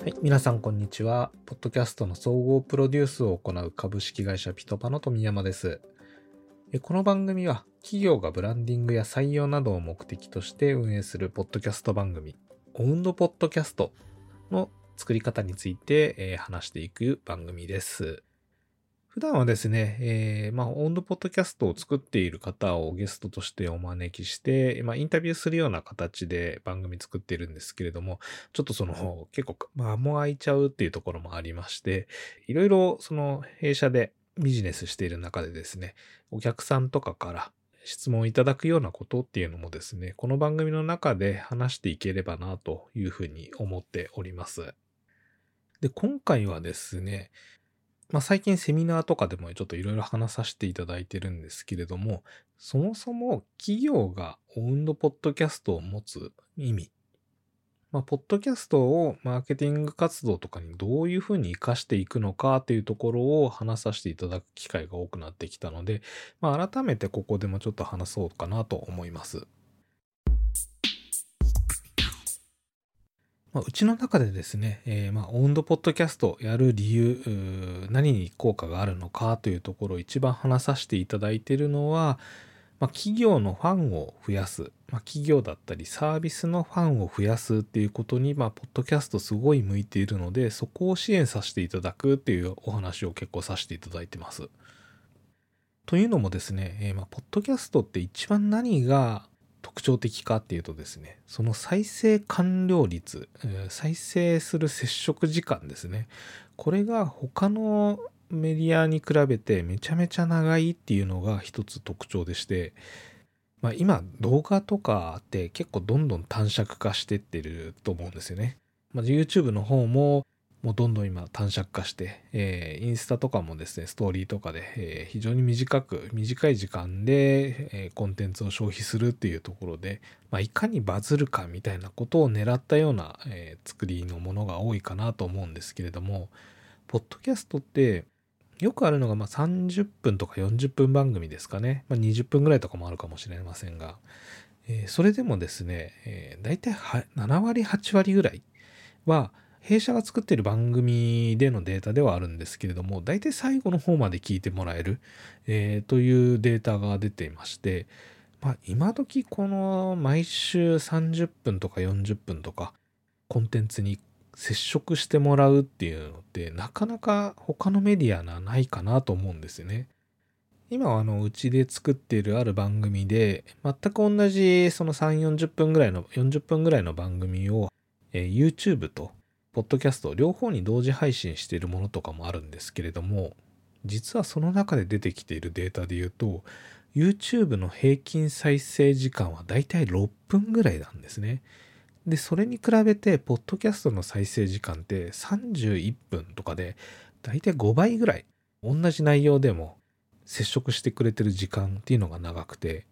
はい、皆さんこんにちは。ポッドキャストの総合プロデュースを行う株式会社ピトパの富山です。この番組は企業がブランディングや採用などを目的として運営するポッドキャスト番組、オウンドポッドキャストの作り方について、話していく番組です。普段はですね、えーまあ、オウンドポッドキャストを作っている方をゲストとしてお招きして、まあ、インタビューするような形で番組作っているんですけれども、ちょっとその結構間も空いちゃうっていうところもありまして、いろいろその弊社でビジネスしている中でですね、お客さんとかから質問いただくようなことっていうのもですね、この番組の中で話していければなというふうに思っております。で、今回はですね、まあ最近セミナーとかでもちょっといろいろ話させていただいてるんですけれども、そもそも企業がオウンドポッドキャストを持つ意味、まあ、ポッドキャストをマーケティング活動とかにどういうふうに活かしていくのかというところを話させていただく機会が多くなってきたので、まあ、改めてここでもちょっと話そうかなと思います。まあ、うちの中でですね、えーまあ、オンドポッドキャストやる理由、何に効果があるのかというところを一番話させていただいているのは、まあ、企業のファンを増やす、まあ、企業だったりサービスのファンを増やすっていうことに、まあ、ポッドキャストすごい向いているので、そこを支援させていただくっていうお話を結構させていただいてます。というのもですね、えーまあ、ポッドキャストって一番何が特徴的かっていうとですね、その再生完了率、再生する接触時間ですね。これが他のメディアに比べてめちゃめちゃ長いっていうのが一つ特徴でして、まあ、今動画とかって結構どんどん短尺化してってると思うんですよね。まあ、YouTube の方ももうどんどん今短尺化して、えーインスタとかもですね、ストーリーとかで、えー非常に短く、短い時間で、えーコンテンツを消費するっていうところで、まあ、いかにバズるかみたいなことを狙ったような、え作りのものが多いかなと思うんですけれども、ポッドキャストってよくあるのがまあ30分とか40分番組ですかね。まあ、20分ぐらいとかもあるかもしれませんが、えそれでもですね、えー、大体7割、8割ぐらいは、弊社が作っている番組でのデータではあるんですけれども、大体最後の方まで聞いてもらえる、えーというデータが出ていまして、まあ、今時この毎週30分とか40分とかコンテンツに接触してもらうっていうのってなかなか他のメディアなないかなと思うんですよね。今はあのうちで作っているある番組で全く同じその3、40分ぐらいの40分ぐらいの番組を、えー YouTube とポッドキャスト両方に同時配信しているものとかもあるんですけれども実はその中で出てきているデータで言うと YouTube の平均再生時間はだいたい6分ぐらいなんですね。で、それに比べて、ポッドキャストの再生時間って31分とかで、だいたい5倍ぐらい、同じ内容でも接触してくれてる時間っていうのが長くて、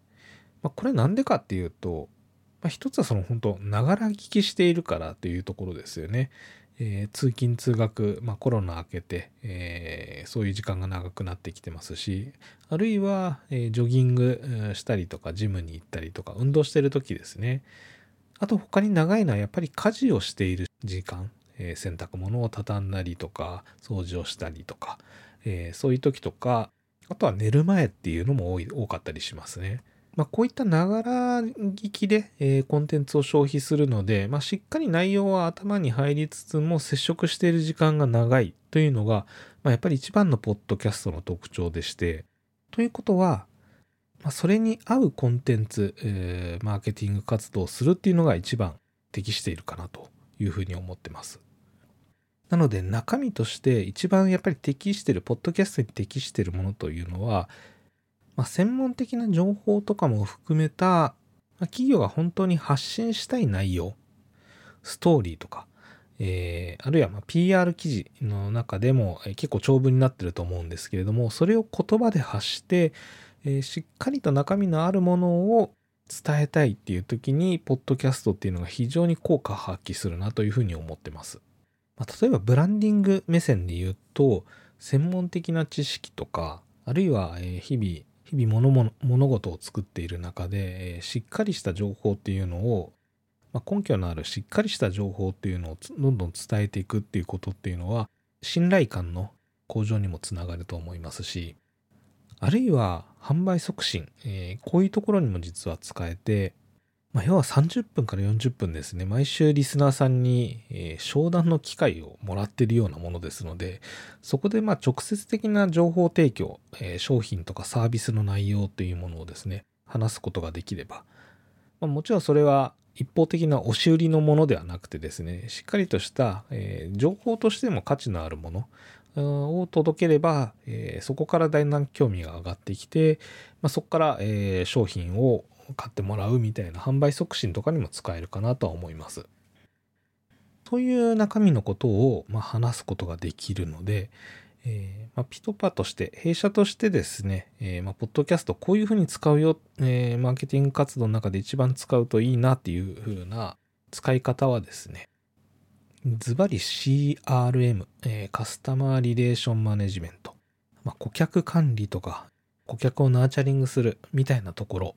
まあ、これなんでかっていうと、まあ、一つはその本当、ながら聞きしているからっていうところですよね。えー通勤通学、まあ、コロナ明けて、えーそういう時間が長くなってきてますし、あるいは、えージョギングしたりとか、ジムに行ったりとか、運動してる時ですね。あと他に長いのはやっぱり家事をしている時間、え洗濯物を畳んだりとか、掃除をしたりとか、えそういう時とか、あとは寝る前っていうのも多かったりしますね。まあ、こういったながら聞きで、えーコンテンツを消費するので、まあ、しっかり内容は頭に入りつつも接触している時間が長いというのが、まあ、やっぱり一番のポッドキャストの特徴でして、ということは、まあ、それに合うコンテンツ、えーマーケティング活動をするっていうのが一番適しているかなというふうに思ってます。なので中身として一番やっぱり適してる、ポッドキャストに適してるものというのは、まあ、専門的な情報とかも含めた、まあ企業が本当に発信したい内容、ストーリーとか、えーあるいはま PR 記事の中でもえー結構長文になってると思うんですけれども、それを言葉で発して、えーしっかりと中身のあるものを伝えたいっていう時に、ポッドキャストっていうのが非常に効果発揮するなというふうに思ってます。まあ、例えばブランディング目線で言うと、専門的な知識とか、あるいは日々、日々物物事を作っている中で、えしっかりした情報っていうのをまあ、根拠のあるしっかりした情報っていうのをどんどん伝えていくっていうことっていうのは信頼感の向上にもつながると思いますしあるいは販売促進、えー、こういうところにも実は使えて、まあ、要は30分から40分ですね。毎週リスナーさんに、えー、商談の機会をもらっているようなものですのでそこでま直接的な情報提供、えー、商品とかサービスの内容というものをですね話すことができれば、まあ、もちろんそれは一方的な押し売りのものではなくてですねしっかりとした、えー、情報としても価値のあるものを届ければ、えー、そこからだんだん興味が上がってきて、まあ、そこから、えー、商品を買ってもらうみたいな販売促進とかにも使えるかなとは思います。そういう中身のことを、ま、話すことができるので、えーまあ、ピトパとして、弊社としてですね、えーまあ、ポッドキャストこういうふうに使うよ、えー、マーケティング活動の中で一番使うといいなっていうふうな使い方はですね、ズバリ CRM、え、カスタマーリレーションマネジメント、まあ、顧客管理とか、顧客をナーチャリングするみたいなところ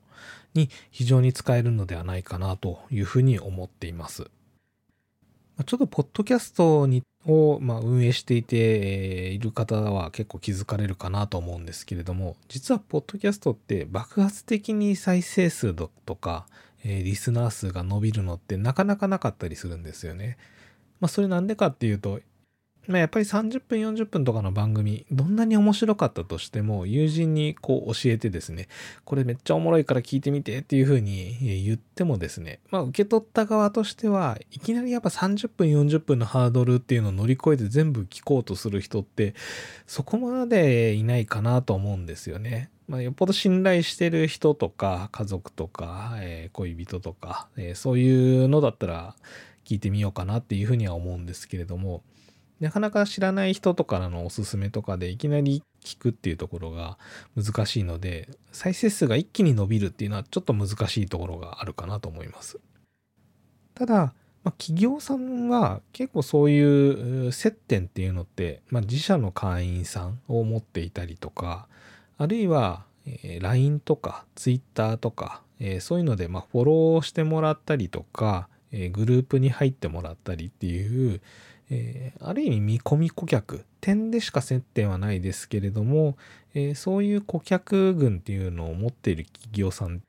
に非常に使えるのではないかなというふうに思っています。ちょっとポッドキャストにを、まあ、運営していている方は結構気づかれるかなと思うんですけれども実はポッドキャストって爆発的に再生数とか、えー、リスナー数が伸びるのってなかなかなかったりするんですよね。まあ、それなんでかっていうとまあ、やっぱり30分40分とかの番組どんなに面白かったとしても友人にこう教えてですねこれめっちゃおもろいから聞いてみてっていう風に言ってもですねまあ受け取った側としてはいきなりやっぱ30分40分のハードルっていうのを乗り越えて全部聞こうとする人ってそこまでいないかなと思うんですよね。まあ、よっぽど信頼してる人とか家族とか、え、恋人とか、え、そういうのだったら聞いてみようかなっていうふうには思うんですけれどもなかなか知らない人とかのおすすめとかでいきなり聞くっていうところが難しいので、再生数が一気に伸びるっていうのはちょっと難しいところがあるかなと思います。ただ、まあ、企業さんは結構そういう接点っていうのって、まあ、自社の会員さんを持っていたりとか、あるいは、え、LINE とか Twitter とか、え、そういうので、ま、フォローしてもらったりとか、え、グループに入ってもらったりっていう、えー、ある意味見込み顧客点でしか接点はないですけれども、えー、そういう顧客群っていうのを持っている企業さん、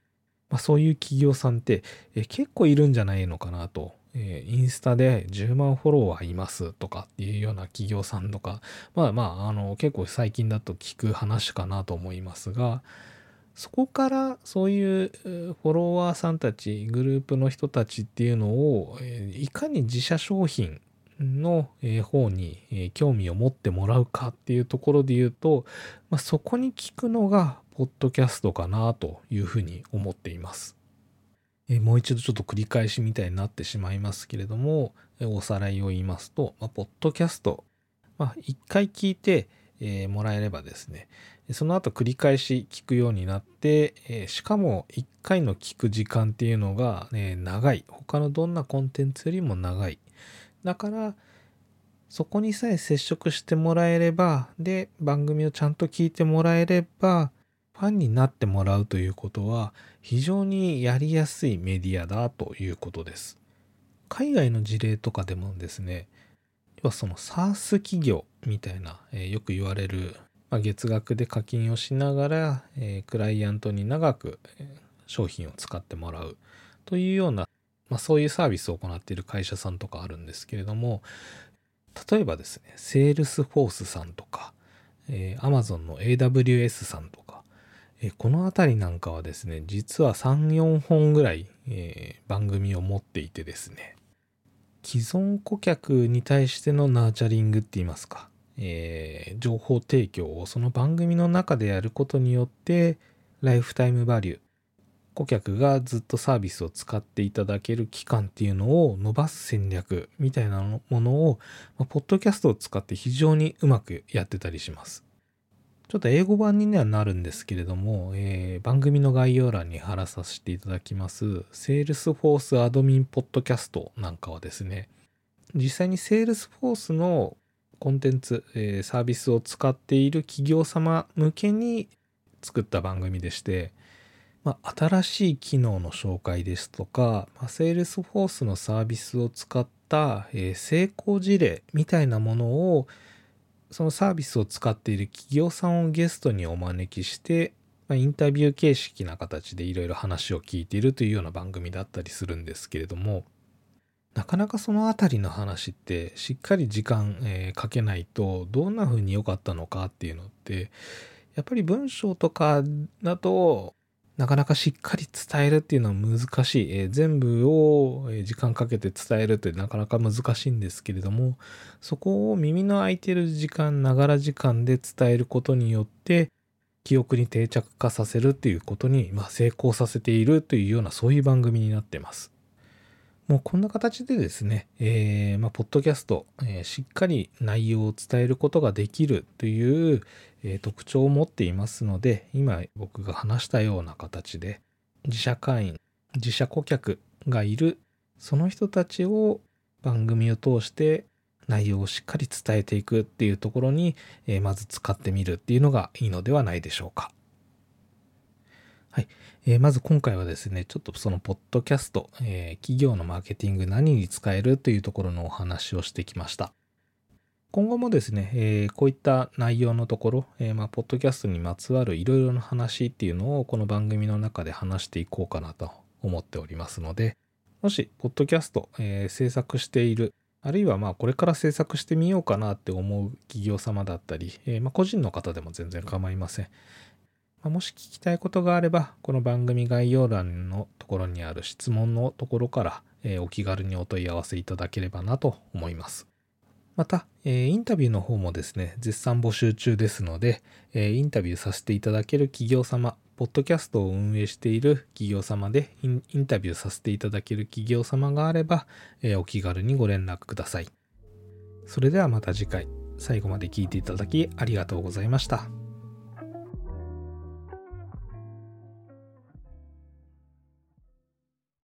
まあ、そういう企業さんって、えー、結構いるんじゃないのかなと。えインスタで10万フォロワーいますとかっていうような企業さんとか、まあまあ、あの、結構最近だと聞く話かなと思いますが、そこからそういうフォロワーさんたち、グループの人たちっていうのを、いかに自社商品の方に興味を持ってもらうかっていうところで言うと、まあ、そこに聞くのがポッドキャストかなというふうに思っています。もう一度ちょっと繰り返しみたいになってしまいますけれども、おさらいを言いますと、まあ、ポッドキャスト、まあ、一回聞いて、えー、もらえればですね、その後繰り返し聞くようになって、えー、しかも一回の聞く時間っていうのが、ね、長い。他のどんなコンテンツよりも長い。だからそこにさえ接触してもらえればで番組をちゃんと聞いてもらえればファンになってもらうということは非常にやりやすいメディアだということです。海外の事例とかでもですね要はその SARS 企業みたいな、えー、よく言われる、まあ、月額で課金をしながら、えー、クライアントに長く、えー、商品を使ってもらうというようなまあ、そういうサービスを行っている会社さんとかあるんですけれども例えばですねセールスフォースさんとか、えー、Amazon の AWS さんとか、えー、この辺りなんかはですね実は34本ぐらい、えー、番組を持っていてですね既存顧客に対してのナーチャリングって言いますか、えー、情報提供をその番組の中でやることによってライフタイムバリュー顧客がずっとサービスを使っていただける期間っていうのを伸ばす戦略みたいなものを、まあ、ポッドキャストを使って非常にうまくやってたりします。ちょっと英語版にはなるんですけれども、えー、番組の概要欄に貼らさせていただきます、Salesforce アドミンポッドキャストなんかはですね、実際に Salesforce のコンテンツ、えー、サービスを使っている企業様向けに作った番組でして、まあ、新しい機能の紹介ですとか、まあ、Salesforce のサービスを使った、えー、成功事例みたいなものをそのサービスを使っている企業さんをゲストにお招きして、まあ、インタビュー形式な形でいろいろ話を聞いているというような番組だったりするんですけれどもなかなかそのあたりの話ってしっかり時間、えー、かけないとどんな風に良かったのかっていうのってやっぱり文章とかだとなかなかしっかり伝えるっていうのは難しい。えー、全部を時間かけて伝えるってなかなか難しいんですけれども、そこを耳の空いてる時間、ながら時間で伝えることによって、記憶に定着化させるっていうことに、まあ、成功させているというようなそういう番組になってます。もうこんな形でですね、えー、まあ、ポッドキャスト、えー、しっかり内容を伝えることができるという、えー、特徴を持っていますので、今僕が話したような形で、自社会員、自社顧客がいる、その人たちを番組を通して内容をしっかり伝えていくっていうところに、えまず使ってみるっていうのがいいのではないでしょうか。はい。えー、まず今回はですね、ちょっとそのポッドキャスト、えー、企業のマーケティング何に使えるというところのお話をしてきました。今後もですね、えー、こういった内容のところ、えまあ、ポッドキャストにまつわるいろいろな話っていうのをこの番組の中で話していこうかなと思っておりますので、もし、ポッドキャスト、え制作している、あるいはまあこれから制作してみようかなって思う企業様だったり、えまあ、個人の方でも全然構いません。もし聞きたいことがあれば、この番組概要欄のところにある質問のところから、え、お気軽にお問い合わせいただければなと思います。また、え、インタビューの方もですね、絶賛募集中ですので、え、インタビューさせていただける企業様、ポッドキャストを運営している企業様でインタビューさせていただける企業様があれば、えお気軽にご連絡ください。それではまた次回、最後まで聞いていただきありがとうございました。